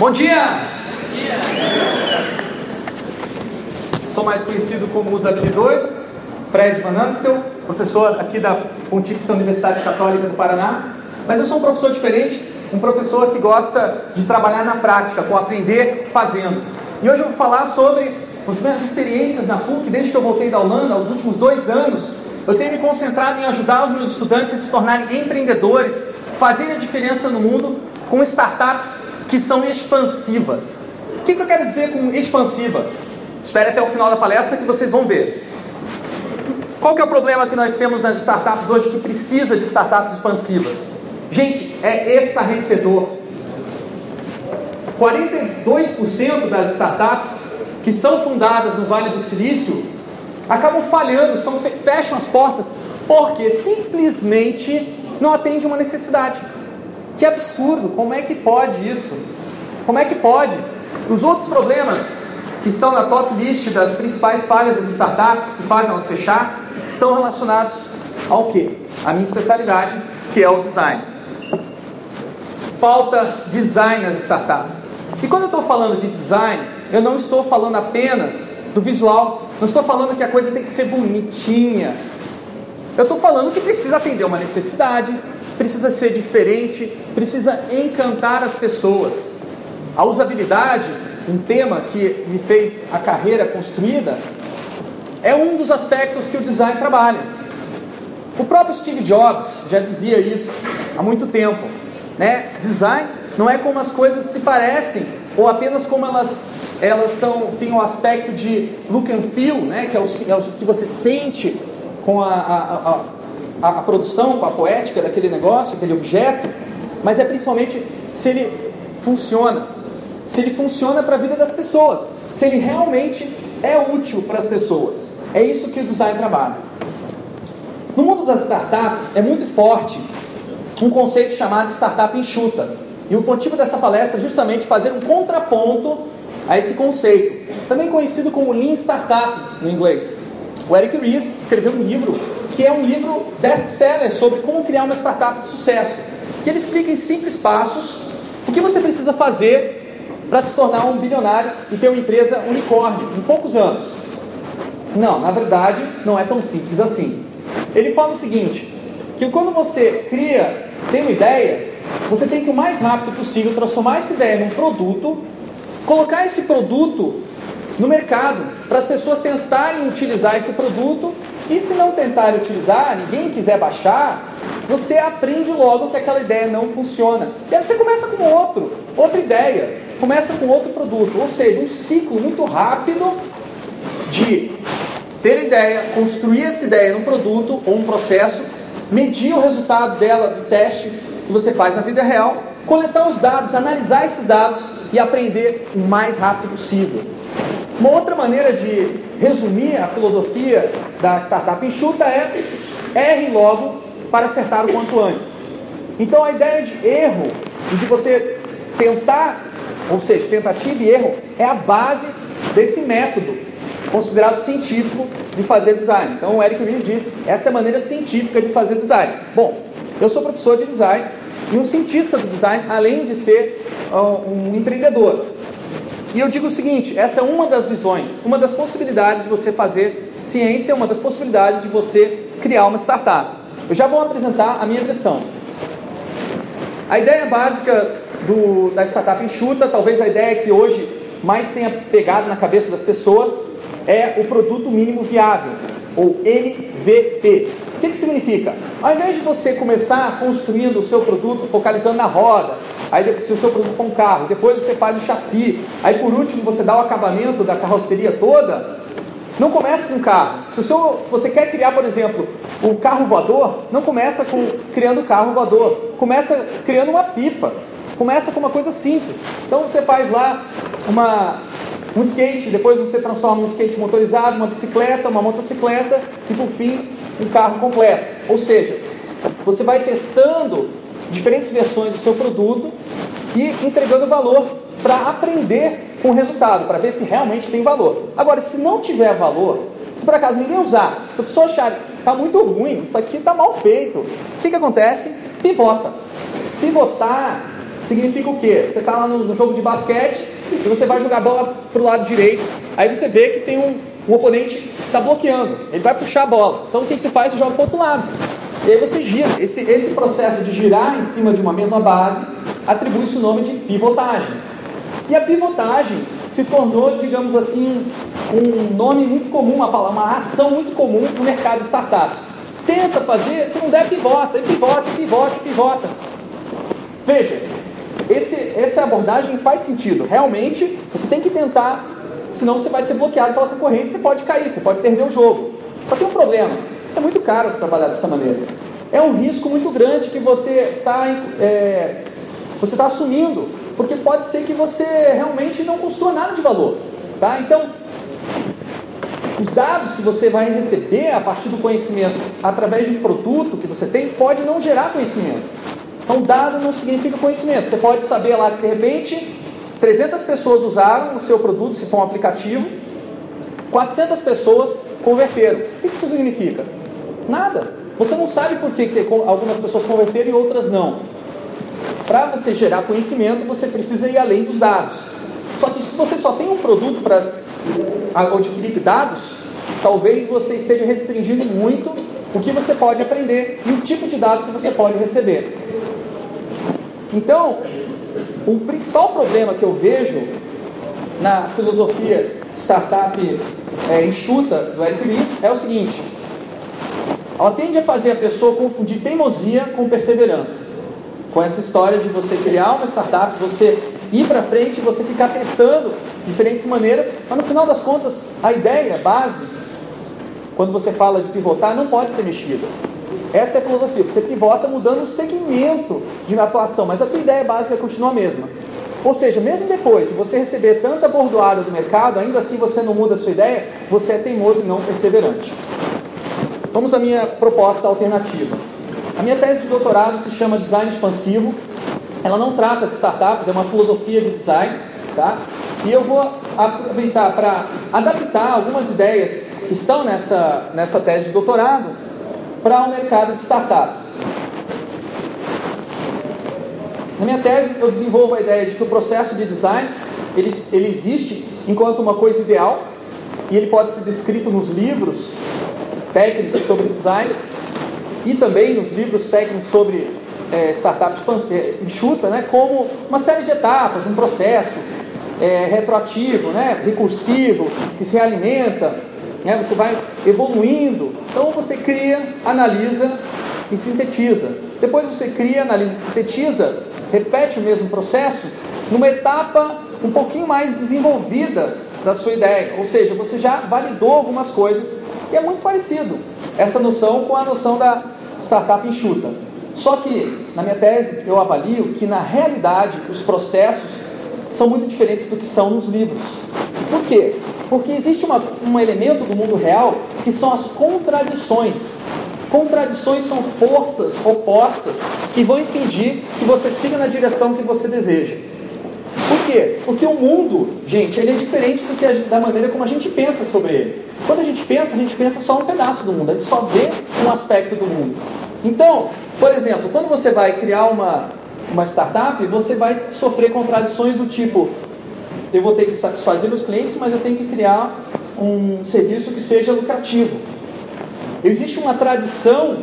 Bom dia! Sou mais conhecido como usabilidoido, Fred Van Amstel, professor aqui da Pontifícia Universidade Católica do Paraná. Mas eu sou um professor diferente, um professor que gosta de trabalhar na prática, com aprender fazendo. E hoje eu vou falar sobre as minhas experiências na PUC, desde que eu voltei da Holanda, aos últimos dois anos, eu tenho me concentrado em ajudar os meus estudantes a se tornarem empreendedores, fazerem a diferença no mundo com startups que são expansivas. O que, que eu quero dizer com expansiva? Espere até o final da palestra que vocês vão ver. Qual que é o problema que nós temos nas startups hoje que precisa de startups expansivas? Gente, é estarrecedor. 42% das startups que são fundadas no Vale do Silício acabam falhando, são, fecham as portas, porque simplesmente não atende uma necessidade. Que absurdo! Como é que pode isso? Como é que pode? Os outros problemas que estão na top list das principais falhas das startups que fazem elas fechar estão relacionados ao que? A minha especialidade, que é o design. Falta design nas startups. E quando eu estou falando de design, eu não estou falando apenas do visual, não estou falando que a coisa tem que ser bonitinha. Eu estou falando que precisa atender uma necessidade, precisa ser diferente, precisa encantar as pessoas. A usabilidade, um tema que me fez a carreira construída, é um dos aspectos que o design trabalha. O próprio Steve Jobs já dizia isso há muito tempo. Né? Design não é como as coisas se parecem ou apenas como elas elas têm um aspecto de look and feel, né? que é o, é o que você sente com a, a, a, a, produção, com a poética daquele negócio, aquele objeto, mas é principalmente se ele funciona, se ele funciona para a vida das pessoas, se ele realmente é útil para as pessoas. É isso que o design trabalha. No mundo das startups é muito forte um conceito chamado startup enxuta. E o motivo dessa palestra é justamente fazer um contraponto a esse conceito, também conhecido como Lean Startup no inglês. O Eric Ries escreveu um livro que é um livro best-seller sobre como criar uma startup de sucesso, que ele explica em simples passos o que você precisa fazer para se tornar um bilionário e ter uma empresa unicórnio em poucos anos. Não, na verdade, não é tão simples assim. Ele fala o seguinte: que quando você cria, tem uma ideia, você tem que o mais rápido possível transformar essa ideia num produto colocar esse produto no mercado, para as pessoas tentarem utilizar esse produto, e se não tentarem utilizar, ninguém quiser baixar, você aprende logo que aquela ideia não funciona. E aí você começa com outro, outra ideia, começa com outro produto, ou seja, um ciclo muito rápido de ter ideia, construir essa ideia num produto ou um processo, medir o resultado dela do teste que você faz na vida real, coletar os dados, analisar esses dados e aprender o mais rápido possível. Uma outra maneira de resumir a filosofia da startup enxuta é erre logo para acertar o quanto antes. Então a ideia de erro e de você tentar, ou seja, tentativa e erro, é a base desse método considerado científico de fazer design. Então o Eric Ries diz, essa é a maneira científica de fazer design. Bom, eu sou professor de design e um cientista do design, além de ser uh, um empreendedor. E eu digo o seguinte: essa é uma das visões, uma das possibilidades de você fazer ciência, uma das possibilidades de você criar uma startup. Eu já vou apresentar a minha versão. A ideia básica do, da startup enxuta, talvez a ideia que hoje mais tenha pegado na cabeça das pessoas, é o produto mínimo viável, ou MVP. O que, que significa? Ao invés de você começar construindo o seu produto focalizando na roda, aí se o seu produto for um carro, depois você faz o chassi, aí por último você dá o acabamento da carroceria toda, não comece com o carro. Se o seu, você quer criar, por exemplo, um carro voador, não começa com criando o carro voador. Começa criando uma pipa. Começa com uma coisa simples. Então você faz lá uma, um skate, depois você transforma um skate motorizado, uma bicicleta, uma motocicleta e por fim um carro completo. Ou seja, você vai testando diferentes versões do seu produto e entregando valor para aprender com o resultado, para ver se realmente tem valor. Agora, se não tiver valor, se por acaso ninguém usar, se a pessoa achar que está muito ruim, isso aqui está mal feito, o que, que acontece? Pivota. Pivotar significa o quê? Você está lá no, no, jogo de basquete e você vai jogar a bola para o lado direito, aí você vê que tem um, um oponente que está bloqueando, ele vai puxar a bola. Então o que você faz? Você joga para outro lado. E aí você gira. Esse, esse processo de girar em cima de uma mesma base atribui-se o nome de pivotagem. E a pivotagem se tornou, digamos assim, um nome muito comum, uma, palavra, uma ação muito comum no mercado de startups. Tenta fazer, se não der, pivota, e pivota, pivota, pivota. Veja, esse, essa abordagem faz sentido. Realmente, você tem que tentar, senão você vai ser bloqueado pela concorrência, você pode cair, você pode perder o jogo. Só tem um problema, é muito caro trabalhar dessa maneira. É um risco muito grande que você está é, tá assumindo, porque pode ser que você realmente não construa nada de valor. Tá? Então, os dados que você vai receber a partir do conhecimento através de um produto que você tem pode não gerar conhecimento. Então, dado não significa conhecimento. Você pode saber lá que de repente 300 pessoas usaram o seu produto, se for um aplicativo, 400 pessoas converteram. O que isso significa? Nada. Você não sabe por que, algumas pessoas converteram e outras não. Para você gerar conhecimento, você precisa ir além dos dados. Só que se você só tem um produto para adquirir dados, talvez você esteja restringindo muito o que você pode aprender e o tipo de dado que você pode receber. Então, o principal problema que eu vejo na filosofia startup é, enxuta do Eric Ries é o seguinte: ela tende a fazer a pessoa confundir teimosia com perseverança. Com essa história de você criar uma startup, você ir para frente, você ficar testando diferentes maneiras, mas no final das contas, a ideia, base, quando você fala de pivotar, não pode ser mexida. Essa é a filosofia. Você pivota mudando o segmento de atuação, mas a tua ideia básica continua a mesma. Ou seja, mesmo depois de você receber tanta bordoada do mercado, ainda assim você não muda a sua ideia, você é teimoso e não perseverante. Vamos à minha proposta alternativa. A minha tese de doutorado se chama Design Expansivo. Ela não trata de startups, é uma filosofia de design, tá? E eu vou aproveitar para adaptar algumas ideias que estão nessa, nessa tese de doutorado para o mercado de startups. Na minha tese, eu desenvolvo a ideia de que o processo de design ele, ele existe enquanto uma coisa ideal e ele pode ser descrito nos livros técnicos sobre design e também nos livros técnicos sobre é, startups é, enxuta, né, como uma série de etapas, um processo é, retroativo, né, recursivo, que se alimenta, né, você vai evoluindo. Então você cria, analisa e sintetiza. Depois você cria, analisa e sintetiza, repete o mesmo processo numa etapa um pouquinho mais desenvolvida da sua ideia. Ou seja, você já validou algumas coisas e é muito parecido essa noção com a noção da startup enxuta. Só que, na minha tese, eu avalio que na realidade os processos são muito diferentes do que são nos livros. Por quê? Porque existe uma, um elemento do mundo real que são as contradições. Contradições são forças opostas que vão impedir que você siga na direção que você deseja. Por quê? Porque o mundo, gente, ele é diferente do que a, da maneira como a gente pensa sobre ele. Quando a gente pensa, a gente pensa só um pedaço do mundo, a gente só vê um aspecto do mundo. Então, por exemplo, quando você vai criar uma, uma startup, você vai sofrer contradições do tipo: eu vou ter que satisfazer os clientes, mas eu tenho que criar um serviço que seja lucrativo. Existe uma tradição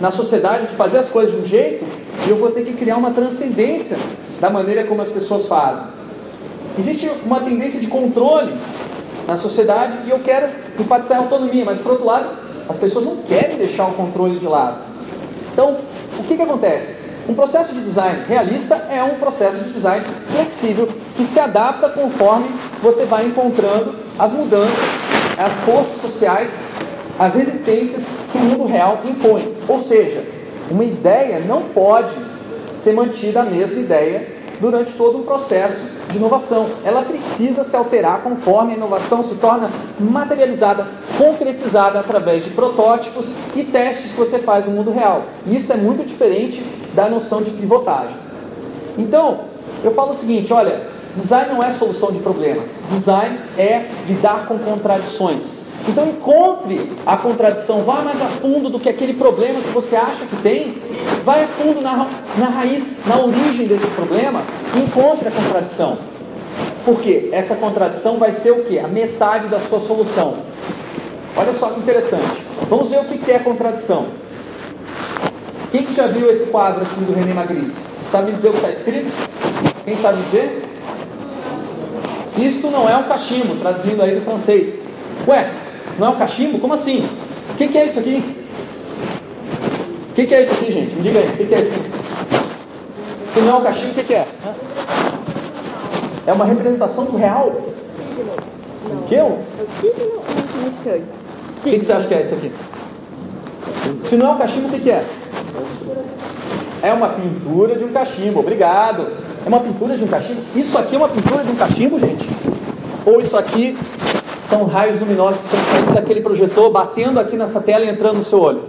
na sociedade de fazer as coisas de um jeito e eu vou ter que criar uma transcendência da maneira como as pessoas fazem. Existe uma tendência de controle na sociedade e eu quero enfatizar a autonomia, mas por outro lado, as pessoas não querem deixar o controle de lado. Então, o que, que acontece? Um processo de design realista é um processo de design flexível que se adapta conforme você vai encontrando as mudanças, as forças sociais, as resistências que o mundo real impõe. Ou seja, uma ideia não pode ser mantida a mesma ideia durante todo um processo de inovação. Ela precisa se alterar conforme a inovação se torna materializada, concretizada através de protótipos e testes que você faz no mundo real. Isso é muito diferente da noção de pivotagem. Então, eu falo o seguinte: olha, design não é solução de problemas, design é lidar com contradições. Então encontre a contradição, vá mais a fundo do que aquele problema que você acha que tem, vai a fundo na, na raiz, na origem desse problema e encontre a contradição. Porque essa contradição vai ser o que? A metade da sua solução. Olha só que interessante. Vamos ver o que é contradição. Quem que já viu esse quadro aqui do René Magritte? Sabe dizer o que está escrito? Quem sabe dizer? Isto não é um cachimbo, traduzindo aí do francês. Ué, não é um cachimbo? Como assim? O que, que, é isso aqui? O que, que, é isso aqui, gente? Me diga aí, o que, que, é isso aqui? Se não é um cachimbo, o que, que é? É uma representação do real? O que? O que, que você acha que é isso aqui? Se não é um cachimbo, o que, que é? É uma pintura de um cachimbo, obrigado. É uma pintura de um cachimbo? Isso aqui é uma pintura de um cachimbo, gente? Ou isso aqui são raios luminosos que estão saindo daquele projetor, batendo aqui nessa tela e entrando no seu olho?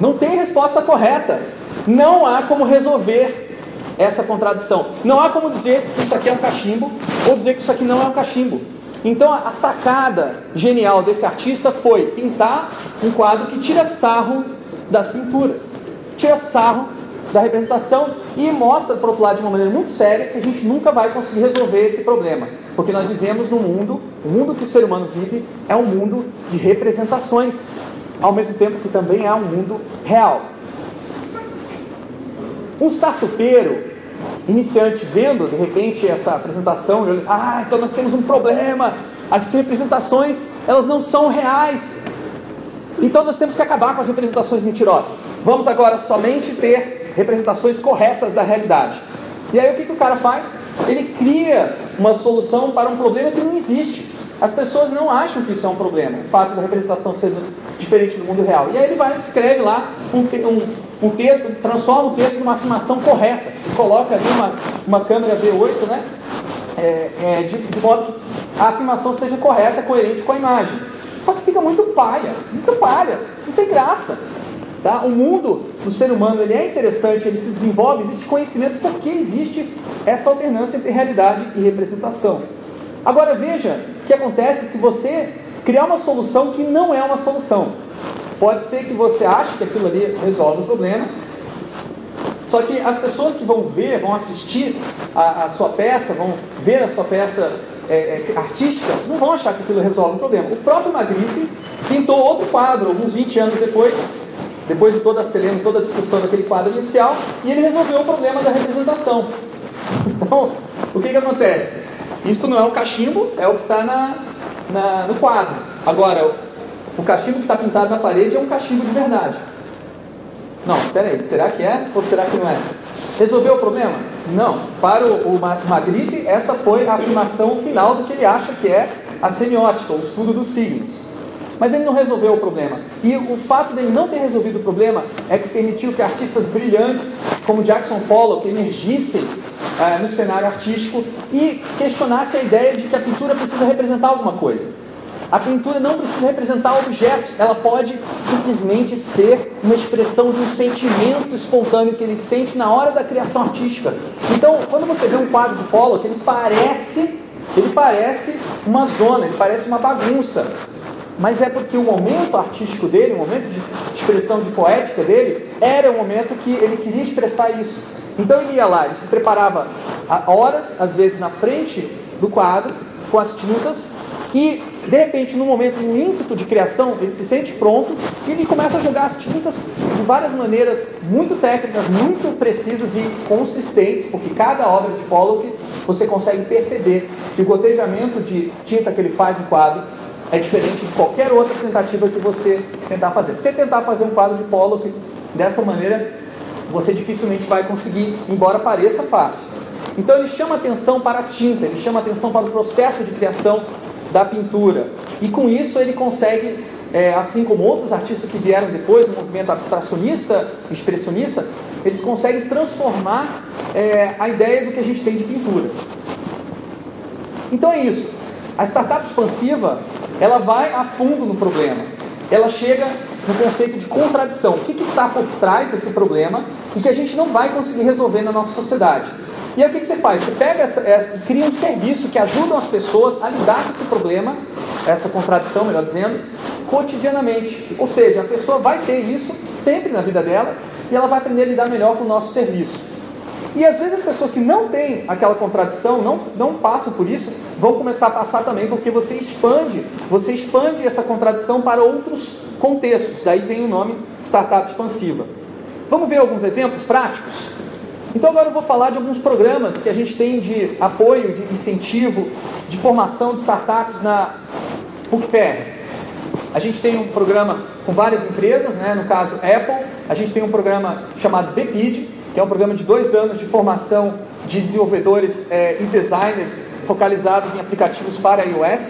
Não tem resposta correta. Não há como resolver essa contradição. Não há como dizer que isso aqui é um cachimbo ou dizer que isso aqui não é um cachimbo. Então a sacada genial desse artista foi pintar um quadro que tira sarro das pinturas, tira sarro da representação e mostra o outro lado de uma maneira muito séria que a gente nunca vai conseguir resolver esse problema, porque nós vivemos num mundo, o mundo que o ser humano vive é um mundo de representações, ao mesmo tempo que também é um mundo real. Um startupeiro iniciante vendo de repente essa apresentação, ele, ah, então nós temos um problema, as representações elas não são reais, então nós temos que acabar com as representações mentirosas. Vamos agora somente ter representações corretas da realidade. E aí o que, que o cara faz? Ele cria uma solução para um problema que não existe. As pessoas não acham que isso é um problema, o fato da representação ser diferente do mundo real. E aí ele vai escreve lá um, um, um texto, transforma o texto numa afirmação correta, coloca ali uma, uma câmera V8, né? É, é, de, de modo que a afirmação seja correta, coerente com a imagem. Só que fica muito palha, muito palha, não tem graça. Tá? O mundo do ser humano ele é interessante, ele se desenvolve, existe conhecimento porque existe essa alternância entre realidade e representação. Agora veja o que acontece se você criar uma solução que não é uma solução. Pode ser que você ache que aquilo ali resolve o problema, só que as pessoas que vão ver, vão assistir a, a sua peça, vão ver a sua peça é, é, artística, não vão achar que aquilo resolve o problema. O próprio Magritte pintou outro quadro, alguns 20 anos depois, depois de toda a selena, toda a discussão daquele quadro inicial, e ele resolveu o problema da representação. Então, o que, que acontece? Isto não é um cachimbo, é o que está na, na, no quadro. Agora, o cachimbo que está pintado na parede é um cachimbo de verdade. Não, espera aí, será que é ou será que não é? Resolveu o problema? Não. Para o, o Magritte, essa foi a afirmação final do que ele acha que é a semiótica, o estudo dos signos. Mas ele não resolveu o problema. E o fato dele não ter resolvido o problema é que permitiu que artistas brilhantes, como Jackson Pollock, emergissem ah, no cenário artístico e questionassem a ideia de que a pintura precisa representar alguma coisa. A pintura não precisa representar objetos, ela pode simplesmente ser uma expressão de um sentimento espontâneo que ele sente na hora da criação artística. Então, quando você vê um quadro de Pollock, ele parece, ele parece uma zona, ele parece uma bagunça. Mas é porque o momento artístico dele, o momento de expressão de poética dele, era o momento que ele queria expressar isso. Então ele ia lá, ele se preparava horas, às vezes na frente do quadro, com as tintas, e de repente, no momento, no ímpeto de criação, ele se sente pronto e ele começa a jogar as tintas de várias maneiras muito técnicas, muito precisas e consistentes, porque cada obra de Pollock você consegue perceber que o gotejamento de tinta que ele faz no quadro é diferente de qualquer outra tentativa que você tentar fazer. Se você tentar fazer um quadro de Pollock dessa maneira, você dificilmente vai conseguir, embora pareça fácil. Então ele chama atenção para a tinta, ele chama atenção para o processo de criação da pintura. E com isso ele consegue, é, assim como outros artistas que vieram depois do movimento abstracionista, expressionista, eles conseguem transformar é, a ideia do que a gente tem de pintura. Então é isso. A startup expansiva, ela vai a fundo no problema. Ela chega no conceito de contradição. O que, que está por trás desse problema e que a gente não vai conseguir resolver na nossa sociedade. E aí o que, que você faz? Você pega essa, essa, cria um serviço que ajuda as pessoas a lidar com esse problema essa contradição, melhor dizendo, cotidianamente. Ou seja, a pessoa vai ter isso sempre na vida dela e ela vai aprender a lidar melhor com o nosso serviço. E às vezes as pessoas que não têm aquela contradição, não, não passam por isso, vão começar a passar também, porque você expande, você expande essa contradição para outros contextos. Daí vem o nome startup expansiva. Vamos ver alguns exemplos práticos? Então agora eu vou falar de alguns programas que a gente tem de apoio, de incentivo, de formação de startups na PUCPR. A gente tem um programa com várias empresas, né? no caso Apple, a gente tem um programa chamado BPID, que é um programa de dois anos de formação de desenvolvedores é, e designers focalizados em aplicativos para iOS.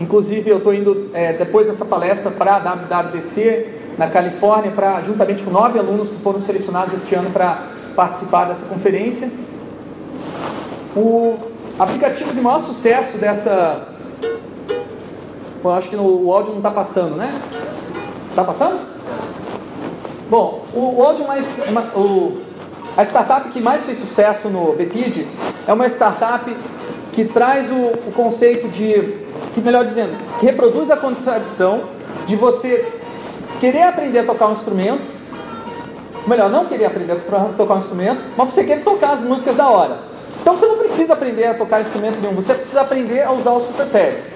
Inclusive, eu estou indo é, depois dessa palestra para a WWDC na Califórnia, para juntamente com nove alunos que foram selecionados este ano para participar dessa conferência. O aplicativo de maior sucesso dessa. eu acho que no, o áudio não está passando, né? Está passando? Bom, o, áudio mais. O, a startup que mais fez sucesso no BPID é uma startup que traz o, o conceito de. que melhor dizendo, que reproduz a contradição de você querer aprender a tocar um instrumento, melhor, não querer aprender a tocar um instrumento, mas você quer tocar as músicas da hora. Então você não precisa aprender a tocar instrumento nenhum, você precisa aprender a usar os superpads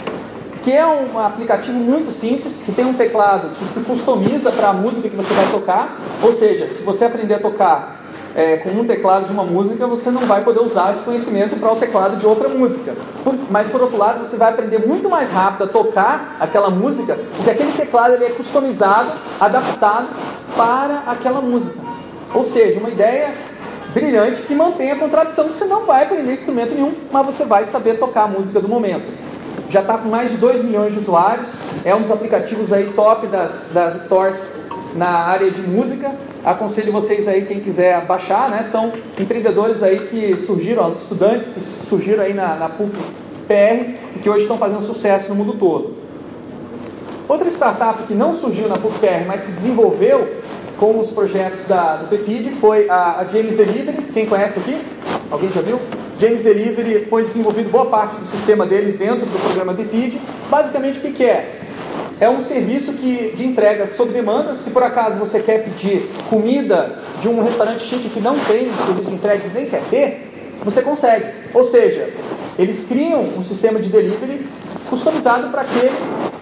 que é um aplicativo muito simples, que tem um teclado que se customiza para a música que você vai tocar. Ou seja, se você aprender a tocar é, com um teclado de uma música, você não vai poder usar esse conhecimento para o teclado de outra música. Por, mas por outro lado, você vai aprender muito mais rápido a tocar aquela música, porque aquele teclado ele é customizado, adaptado para aquela música. Ou seja, uma ideia brilhante que mantém a contradição. Você não vai aprender instrumento nenhum, mas você vai saber tocar a música do momento já está com mais de 2 milhões de usuários, é um dos aplicativos aí top das, das stores na área de música. Aconselho vocês aí, quem quiser baixar, né? São empreendedores aí que surgiram, estudantes que surgiram aí na, na PUC PR e que hoje estão fazendo sucesso no mundo todo. Outra startup que não surgiu na PUC PR, mas se desenvolveu com os projetos da, do PEPID foi a, a James Delivery. Quem conhece aqui? Alguém já viu? James Delivery foi desenvolvido boa parte do sistema deles dentro do programa DPID. Basicamente, o que, que é? É um serviço que, de entrega sob demanda. Se por acaso você quer pedir comida de um restaurante chique que não tem serviço de entrega e nem quer ter, você consegue. Ou seja, eles criam um sistema de delivery customizado para aquele,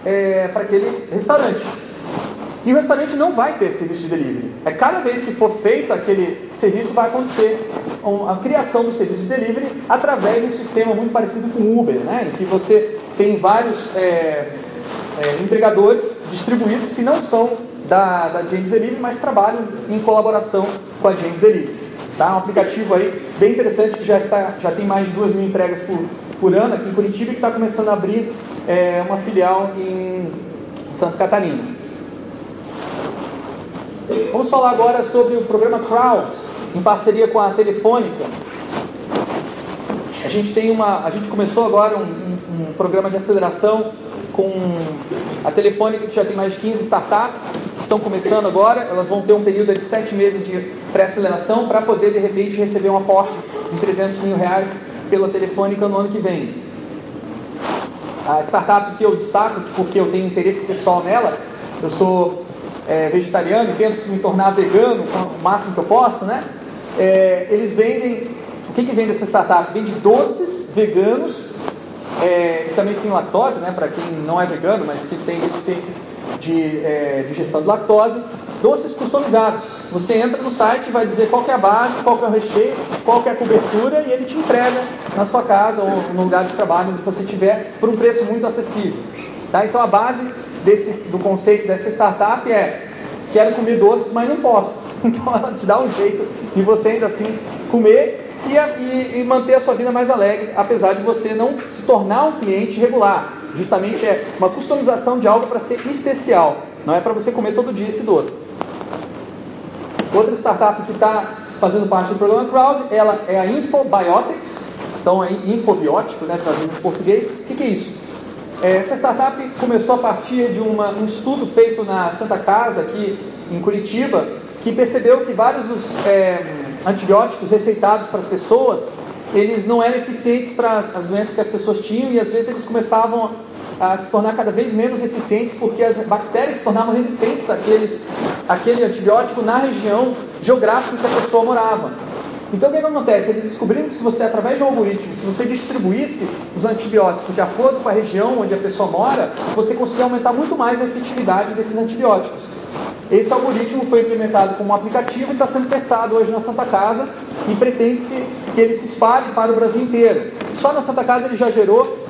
é, para aquele restaurante. E o restaurante não vai ter serviço de delivery. É cada vez que for feito aquele serviço, vai acontecer a criação do serviço de delivery através de um sistema muito parecido com o Uber, né? em que você tem vários é, é, entregadores distribuídos que não são da, da James Delivery, mas trabalham em colaboração com a James Delivery. Tá? Um aplicativo aí bem interessante que já, está, já tem mais de 2 mil entregas por, por ano aqui em Curitiba e que está começando a abrir é, uma filial em Santa Catarina. Vamos falar agora sobre o programa Crowd, em parceria com a Telefônica. A gente tem uma, a gente começou agora um, um, um programa de aceleração com a Telefônica que já tem mais de 15 startups, estão começando agora, elas vão ter um período de 7 meses de pré-aceleração para poder de repente receber um aporte de 300 mil reais pela Telefônica no ano que vem. A startup que eu destaco, porque eu tenho interesse pessoal nela, eu sou é, vegetariano e tento me tornar vegano o máximo que eu posso, né? É, eles vendem. O que, que vende essa startup? Vende doces veganos, é, também sem lactose, né? Para quem não é vegano, mas que tem deficiência de é, digestão de lactose, doces customizados. Você entra no site, vai dizer qual é a base, qual é o recheio, qual é a cobertura e ele te entrega na sua casa ou no lugar de trabalho onde você estiver por um preço muito acessível. Tá? Então a base desse, do conceito dessa startup é quero comer doces, mas não posso. Então ela te dá um jeito de você ainda assim comer e, e, e, manter a sua vida mais alegre, apesar de você não se tornar um cliente regular. Justamente é uma customização de algo para ser especial, não é para você comer todo dia esse doce. Outra startup que está fazendo parte do programa Crowd, ela é a Infobiotics, então é infobiótico, né, trazendo em português. O que, que é isso? É, essa startup começou a partir de uma, um estudo feito na Santa Casa, aqui em Curitiba, que percebeu que vários dos é, antibióticos receitados para as pessoas, eles não eram eficientes para as doenças que as pessoas tinham e às vezes eles começavam a se tornar cada vez menos eficientes porque as bactérias se tornavam resistentes àqueles, àquele antibiótico na região geográfica que a pessoa morava. Então o que, que acontece? Eles descobriram que se você, através de um algoritmo, se você distribuísse os antibióticos de acordo com a região onde a pessoa mora, você conseguia aumentar muito mais a efetividade desses antibióticos. Esse algoritmo foi implementado como um aplicativo e está sendo testado hoje na Santa Casa e pretende-se que ele se espalhe para o Brasil inteiro. Só na Santa Casa ele já gerou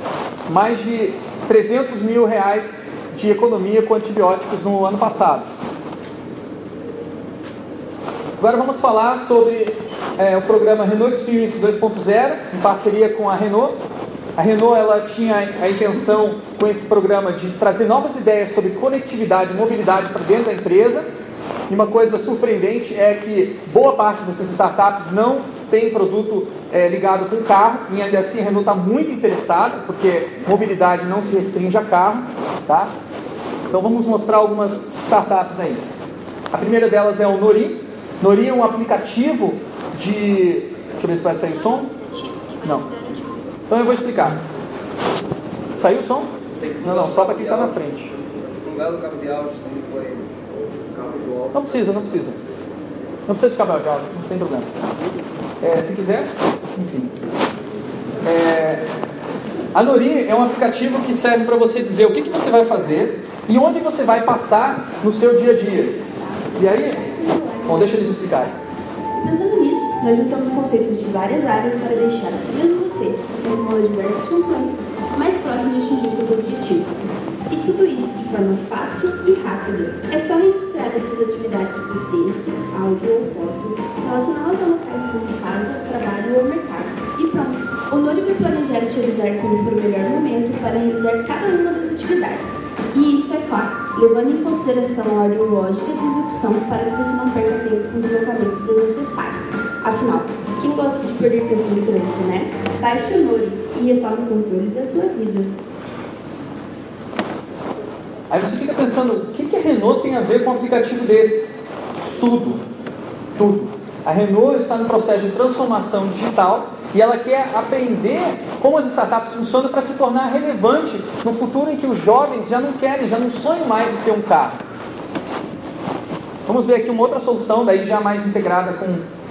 mais de 300 mil reais de economia com antibióticos no ano passado. Agora vamos falar sobre é, o programa Renault Experience 2.0, em parceria com a Renault. A Renault ela tinha a intenção com esse programa de trazer novas ideias sobre conectividade e mobilidade para dentro da empresa. E uma coisa surpreendente é que boa parte dessas startups não tem produto é, ligado com carro, e ainda assim a Renault está muito interessada, porque mobilidade não se restringe a carro. Tá? Então vamos mostrar algumas startups aí. A primeira delas é o Nori. Nori é um aplicativo de. Deixa eu ver se vai sair o som. Não. Então eu vou explicar. Saiu o som? Não, não, só para quem está na frente. Não precisa, não precisa. Não precisa de cabelo de áudio, não tem problema. É, se quiser, enfim. É, a Nori é um aplicativo que serve para você dizer o que, que você vai fazer e onde você vai passar no seu dia a dia. E aí, bom, deixa eles explicarem. Pensando nisso, nós juntamos conceitos de várias áreas para deixar mesmo você, acumula diversas funções, mais próximo de atingir seus objetivos. E tudo isso de forma fácil e rápida. É só registrar essas atividades por texto, áudio ou foto, relacioná-las a locais como casa, trabalho ou mercado. E pronto. O Nori vai planejar avisar quando for o melhor momento para realizar cada uma das atividades. E isso, é claro, levando em consideração a ordem lógica de execução para que você não perca tempo com deslocamentos desnecessários. Afinal, quem gosta de perder tempo no trânsito, né? Baixe o Nori e retome o controle da sua vida. Aí você fica pensando, o que, que a Renault tem a ver com um aplicativo desses? Tudo. Tudo. A Renault está no processo de transformação digital e ela quer aprender como as startups funcionam para se tornar relevante no futuro em que os jovens já não querem, já não sonham mais em ter um carro. Vamos ver aqui uma outra solução, daí já mais integrada com,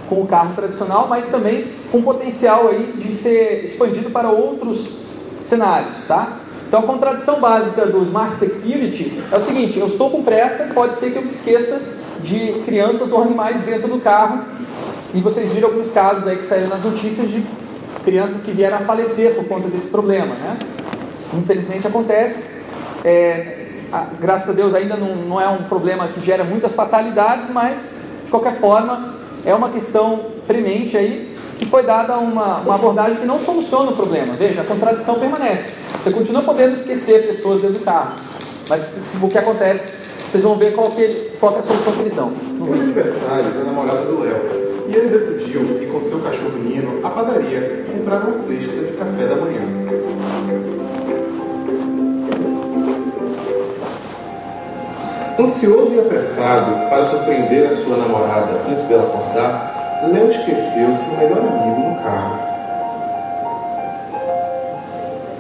com o carro tradicional, mas também com potencial aí de ser expandido para outros cenários, tá? Então a contradição básica do Smart Security é o seguinte: eu estou com pressa, pode ser que eu me esqueça de crianças ou animais dentro do carro. E vocês viram alguns casos aí que saíram nas notícias de crianças que vieram a falecer por conta desse problema, né? Infelizmente acontece. É, a, graças a Deus ainda não, não é um problema que gera muitas fatalidades, mas de qualquer forma é uma questão premente aí que foi dada uma, uma abordagem que não soluciona o problema. Veja, a contradição permanece. Você continua podendo esquecer pessoas dentro do carro, mas o que acontece, vocês vão ver qual, que, qual que é a solução que eles dão. No aniversário da namorada do Léo. E ele decidiu ir com seu cachorro menino à padaria comprar uma cesta de café da manhã. Ansioso e apressado para surpreender a sua namorada antes dela acordar, Léo esqueceu seu melhor amigo no carro.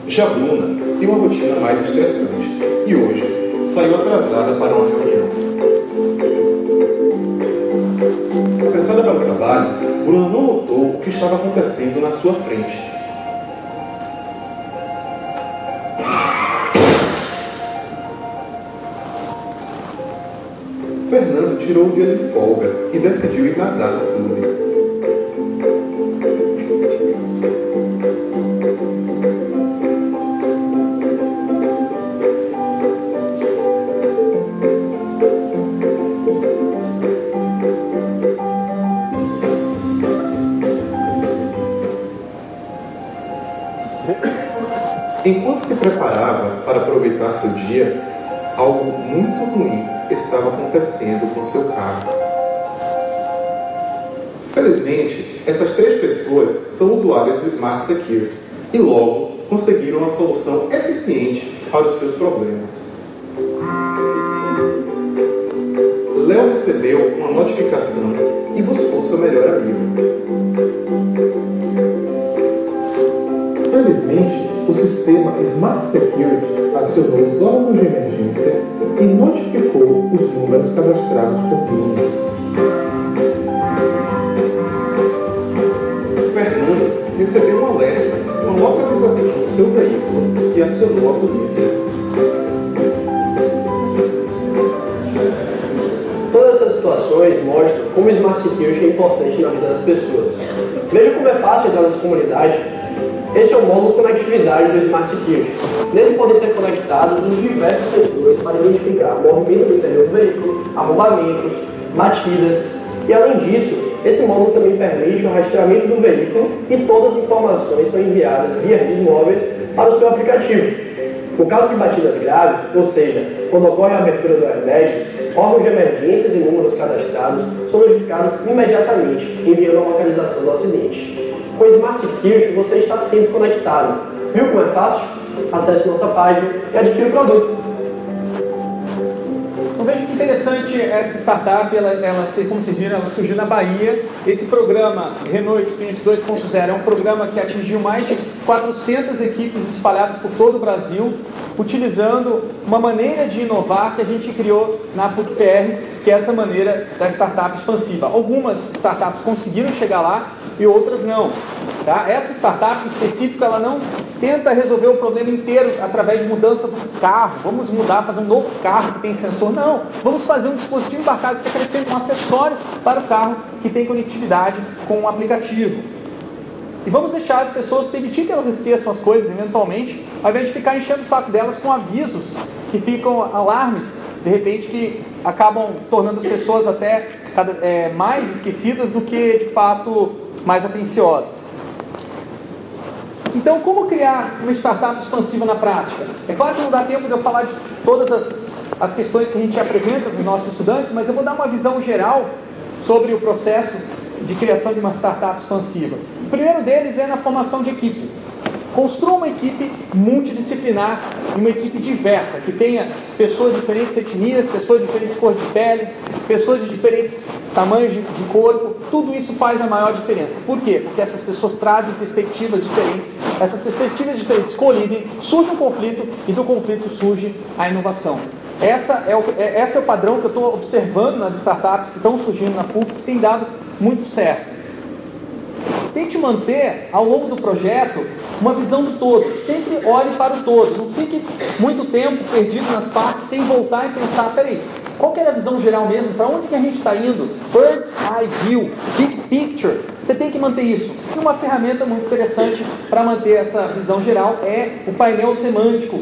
Já Bruna tem uma rotina mais estressante e hoje saiu atrasada para uma reunião. Apressada para o trabalho, Bruna não notou o que estava acontecendo na sua frente. Fernando tirou o dia de folga e decidiu ir nadar no clube. algo muito ruim estava acontecendo com seu carro. Felizmente, essas três pessoas são usuárias do Smart Secure e logo conseguiram uma solução eficiente para os seus problemas. Léo recebeu uma notificação e buscou seu melhor amigo. Felizmente, o sistema Smart Security acionou os órgãos de emergência e notificou os números cadastrados por cliente. Fernando recebeu um alerta com a localização do seu veículo e acionou a polícia. Todas essas situações mostram como o Smart Security é importante na vida das pessoas. Veja como é fácil entrar nessa comunidade este é o de conectividade do Smart Security. Nele podem ser conectados os diversos sensores para identificar movimento do interior do veículo, arrombamentos, batidas, e além disso, esse módulo também permite o rastreamento do veículo e todas as informações são enviadas via redes móveis para o seu aplicativo. No caso de batidas graves, ou seja, quando ocorre a abertura do airbag, órgãos de emergências e números cadastrados são notificados imediatamente, enviando a localização do acidente. Com Smart Security você está sempre conectado. Viu como é fácil? Acesse nossa página e adquira o produto. Então veja que interessante essa startup, ela, ela como se diz, ela surgiu na Bahia. Esse programa Renault Experience 2.0 é um programa que atingiu mais de 400 equipes espalhadas por todo o Brasil, utilizando uma maneira de inovar que a gente criou na PUC-PR, que é essa maneira da startup expansiva. Algumas startups conseguiram chegar lá, e outras não. Tá? Essa startup específica ela não tenta resolver o problema inteiro através de mudança do carro. Vamos mudar, fazer um novo carro que tem sensor. Não, vamos fazer um dispositivo embarcado que acrescente um acessório para o carro que tem conectividade com um aplicativo. E vamos deixar as pessoas permitir que elas esqueçam as coisas eventualmente, ao invés de ficar enchendo o saco delas com avisos que ficam alarmes, de repente que acabam tornando as pessoas até é, mais esquecidas do que de fato mais atenciosas. Então, como criar uma startup expansiva na prática? É claro que não dá tempo de eu falar de todas as, as questões que a gente apresenta para os nossos estudantes, mas eu vou dar uma visão geral sobre o processo de criação de uma startup expansiva. O primeiro deles é na formação de equipe. Construa uma equipe multidisciplinar, uma equipe diversa, que tenha pessoas de diferentes etnias, pessoas de diferentes cores de pele, pessoas de diferentes tamanhos de, de corpo. Tudo isso faz a maior diferença. Por quê? Porque essas pessoas trazem perspectivas diferentes, essas perspectivas diferentes colidem, surge um conflito e do conflito surge a inovação. Essa é o, é, esse é o padrão que eu estou observando nas startups que estão surgindo na PUC, que tem dado muito certo. Tente manter, ao longo do projeto, uma visão do todo. Sempre olhe para o todo. Não fique muito tempo perdido nas partes sem voltar e pensar, peraí, qual que é a visão geral mesmo? Para onde que a gente está indo? Bird's Eye View, Big Picture. Você tem que manter isso. E uma ferramenta muito interessante para manter essa visão geral é o painel semântico.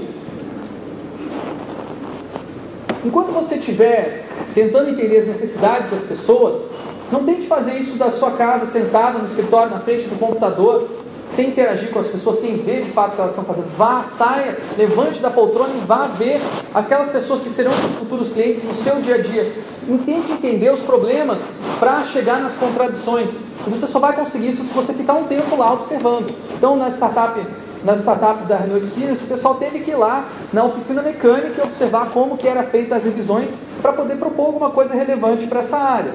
Enquanto você estiver tentando entender as necessidades das pessoas, não tente fazer isso da sua casa, sentado no escritório, na frente do computador, sem interagir com as pessoas, sem ver de fato o que elas estão fazendo. Vá, saia, levante da poltrona e vá ver aquelas pessoas que serão os futuros clientes no seu dia a dia. Tente entender os problemas para chegar nas contradições. E você só vai conseguir isso se você ficar um tempo lá observando. Então, na startup nas startups da Renault Experience, o pessoal teve que ir lá na oficina mecânica e observar como que era feita as revisões para poder propor alguma coisa relevante para essa área.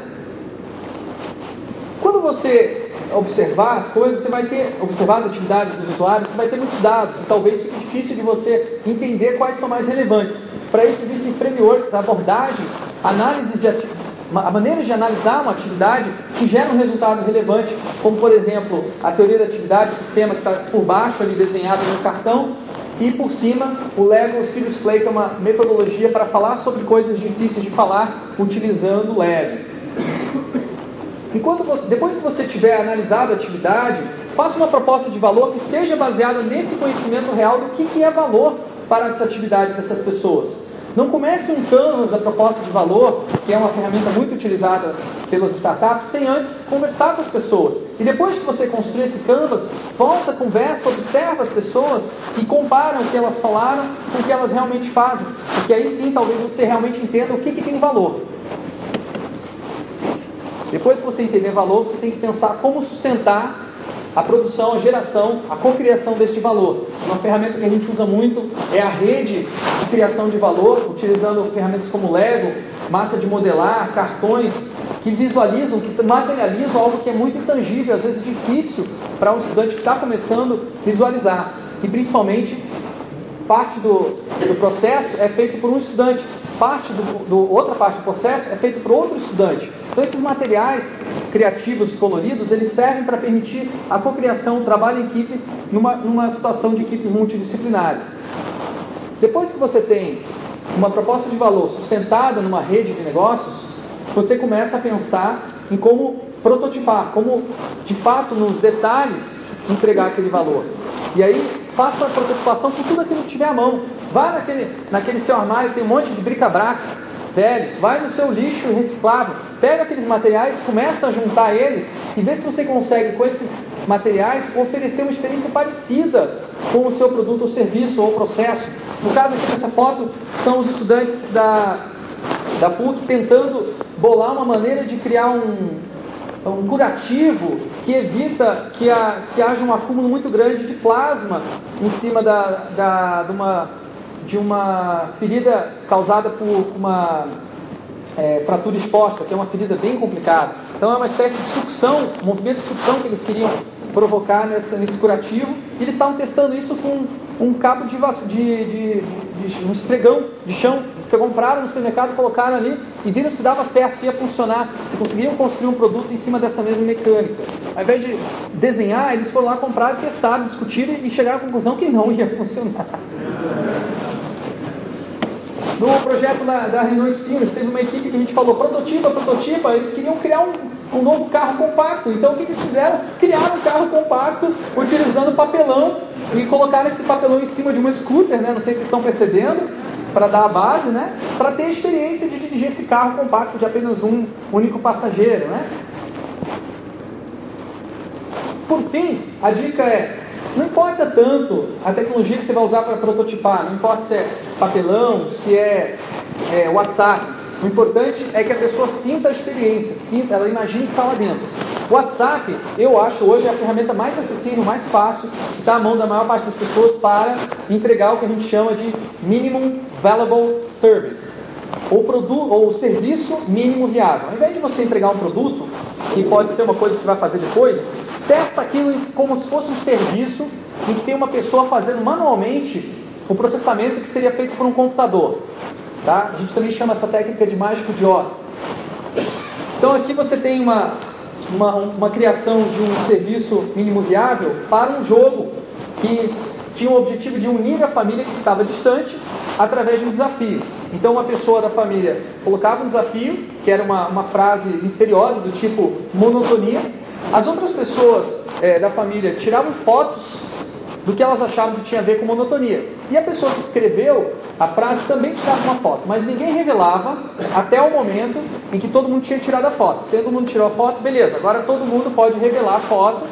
Quando você observar as coisas, você vai ter, observar as atividades dos usuários, você vai ter muitos dados, e talvez fique difícil de você entender quais são mais relevantes. Para isso existem frameworks, abordagens, análises de a maneira de analisar uma atividade que gera um resultado relevante, como por exemplo a teoria da atividade, o sistema que está por baixo ali desenhado no cartão, e por cima o Lego Sirius Play, que é uma metodologia para falar sobre coisas difíceis de falar utilizando o Lego. Enquanto você, depois que você tiver analisado a atividade, faça uma proposta de valor que seja baseada nesse conhecimento real do que, que é valor para essa atividade dessas pessoas. Não comece um canvas da proposta de valor, que é uma ferramenta muito utilizada pelas startups, sem antes conversar com as pessoas. E depois que você construir esse canvas, volta, conversa, observa as pessoas e compara o que elas falaram com o que elas realmente fazem. Porque aí sim talvez você realmente entenda o que, que tem valor. Depois que você entender valor, você tem que pensar como sustentar a produção, a geração, a cocriação deste valor. Uma ferramenta que a gente usa muito é a rede de criação de valor, utilizando ferramentas como Lego, massa de modelar, cartões, que visualizam, que materializam algo que é muito intangível, às vezes difícil para um estudante que está começando visualizar. E principalmente parte do, do processo é feito por um estudante, parte do, do, outra parte do processo é feito por outro estudante. Então esses materiais criativos coloridos, eles servem para permitir a cocriação, o trabalho em equipe numa, numa situação de equipes multidisciplinares. Depois que você tem uma proposta de valor sustentada numa rede de negócios, você começa a pensar em como prototipar, como de fato nos detalhes entregar aquele valor. E aí faça a prototipação com tudo aquilo que tiver à mão. Vá naquele, naquele seu armário, tem um monte de brica-braques velhos, vai no seu lixo reciclável, pega aqueles materiais, começa a juntar eles e vê se você consegue com esses materiais oferecer uma experiência parecida com o seu produto ou serviço ou processo. No caso aqui dessa foto, são os estudantes da, da PUC tentando bolar uma maneira de criar um, um curativo que evita que, a, que haja um acúmulo muito grande de plasma em cima da, da, de, uma, de uma ferida causada por uma é, fratura exposta, que é uma ferida bem complicada. Então é uma espécie de sucção, movimento de sucção que eles queriam provocar nessa, nesse curativo. E eles estavam testando isso com um cabo de, de, de, de, um esfregão de chão. Eles compraram no supermercado, colocaram ali e viram se dava certo, se ia funcionar, se conseguiam construir um produto em cima dessa mesma mecânica. Ao invés de desenhar, eles foram lá comprar, testaram, discutiram e chegaram à conclusão que não ia funcionar. No projeto da, da Renault Siemens, teve uma equipe que a gente falou prototipa, prototipa, eles queriam criar um, um novo carro compacto. Então o que eles fizeram? Criaram um carro compacto utilizando papelão e colocaram esse papelão em cima de uma scooter, né? Não sei se estão percebendo, para dar a base, né? Para ter a experiência de dirigir esse carro compacto de apenas um único passageiro, né? Por fim, a dica é não importa tanto a tecnologia que você vai usar para prototipar, não importa se é papelão, se é, é WhatsApp. O importante é que a pessoa sinta a experiência, sinta, ela imagine que está lá dentro. O WhatsApp, eu acho hoje é a ferramenta mais acessível, mais fácil, que está à mão da maior parte das pessoas para entregar o que a gente chama de Minimum Valuable Service, ou, produto, ou serviço mínimo viável. Ao invés de você entregar um produto, que pode ser uma coisa que você vai fazer depois, testa aquilo como se fosse um serviço em que tem uma pessoa fazendo manualmente o processamento que seria feito por um computador. Tá? A gente também chama essa técnica de mágico de Oz. Então aqui você tem uma, uma, uma criação de um serviço mínimo viável para um jogo que tinha o objetivo de unir a família que estava distante através de um desafio. Então uma pessoa da família colocava um desafio, que era uma, uma frase misteriosa do tipo monotonia, as outras pessoas é, da família tiravam fotos do que elas achavam que tinha a ver com monotonia. E a pessoa que escreveu a frase também tirava uma foto, mas ninguém revelava até o momento em que todo mundo tinha tirado a foto. Todo mundo tirou a foto, beleza, agora todo mundo pode revelar a foto.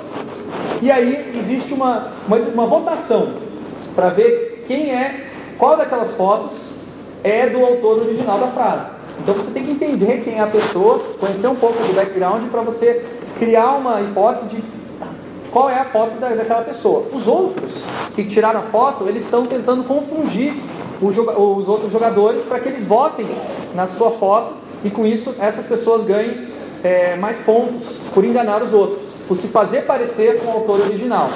E aí existe uma, uma, uma votação para ver quem é, qual daquelas fotos é do autor original da frase. Então você tem que entender quem é a pessoa, conhecer um pouco do background para você criar uma hipótese de qual é a foto da, daquela pessoa. Os outros que tiraram a foto, eles estão tentando confundir os outros jogadores para que eles votem na sua foto e com isso essas pessoas ganhem é, mais pontos por enganar os outros, por se fazer parecer com o autor original.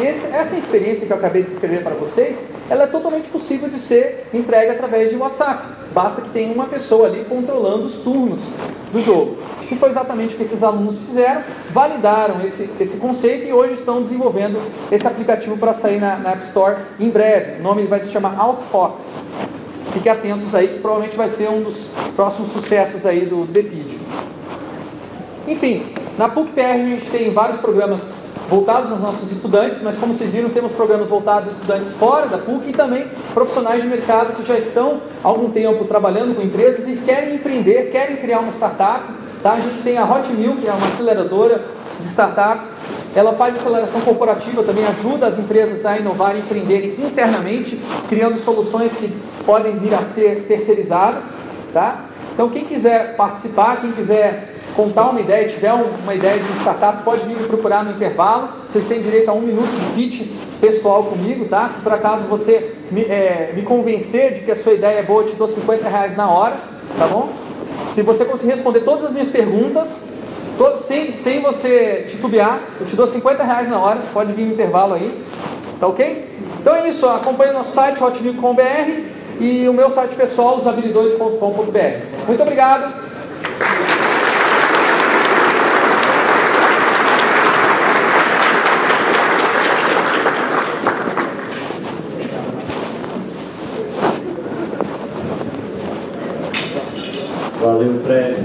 Esse, essa experiência que eu acabei de descrever para vocês, ela é totalmente possível de ser entregue através de WhatsApp. Basta que tenha uma pessoa ali controlando os turnos do jogo. Que foi exatamente o que esses alunos fizeram, validaram esse, esse conceito e hoje estão desenvolvendo esse aplicativo para sair na, na, App Store em breve. O nome vai se chamar OutFox. Fiquem atentos aí que provavelmente vai ser um dos próximos sucessos aí do DePid. Enfim, na PUC-PR a gente tem vários programas voltados aos nossos estudantes, mas como vocês viram, temos programas voltados a estudantes fora da PUC e também profissionais de mercado que já estão há algum tempo trabalhando com empresas e querem empreender, querem criar uma startup. Tá? A gente tem a Hot Mill, que é uma aceleradora de startups. Ela faz aceleração corporativa, também ajuda as empresas a inovar e empreenderem internamente, criando soluções que podem vir a ser terceirizadas. Tá? Então, quem quiser participar, quem quiser contar uma ideia, tiver uma ideia de startup, pode vir me procurar no intervalo. Vocês têm direito a um minuto de pitch pessoal comigo, tá? Se por acaso você me, é, me convencer de que a sua ideia é boa, eu te dou 50 reais na hora, tá bom? Se você conseguir responder todas as minhas perguntas, todo, sem, sem você titubear, eu te dou 50 reais na hora, pode vir no intervalo aí, tá ok? Então é isso, acompanhe nosso site hotview.com.br e o meu site pessoal, usabilidade.com.br. Muito obrigado. Valeu, Fred.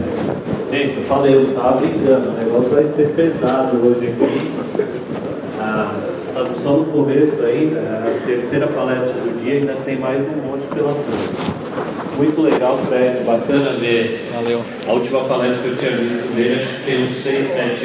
Gente, eu falei, eu estava brincando, o negócio vai ser pesado hoje aqui. Só no começo ainda, a terceira palestra do dia, ainda tem mais um monte pela frente. Muito legal, Fred, bacana ver. Valeu. A última palestra que eu tinha visto dele, acho que tem uns 6, 7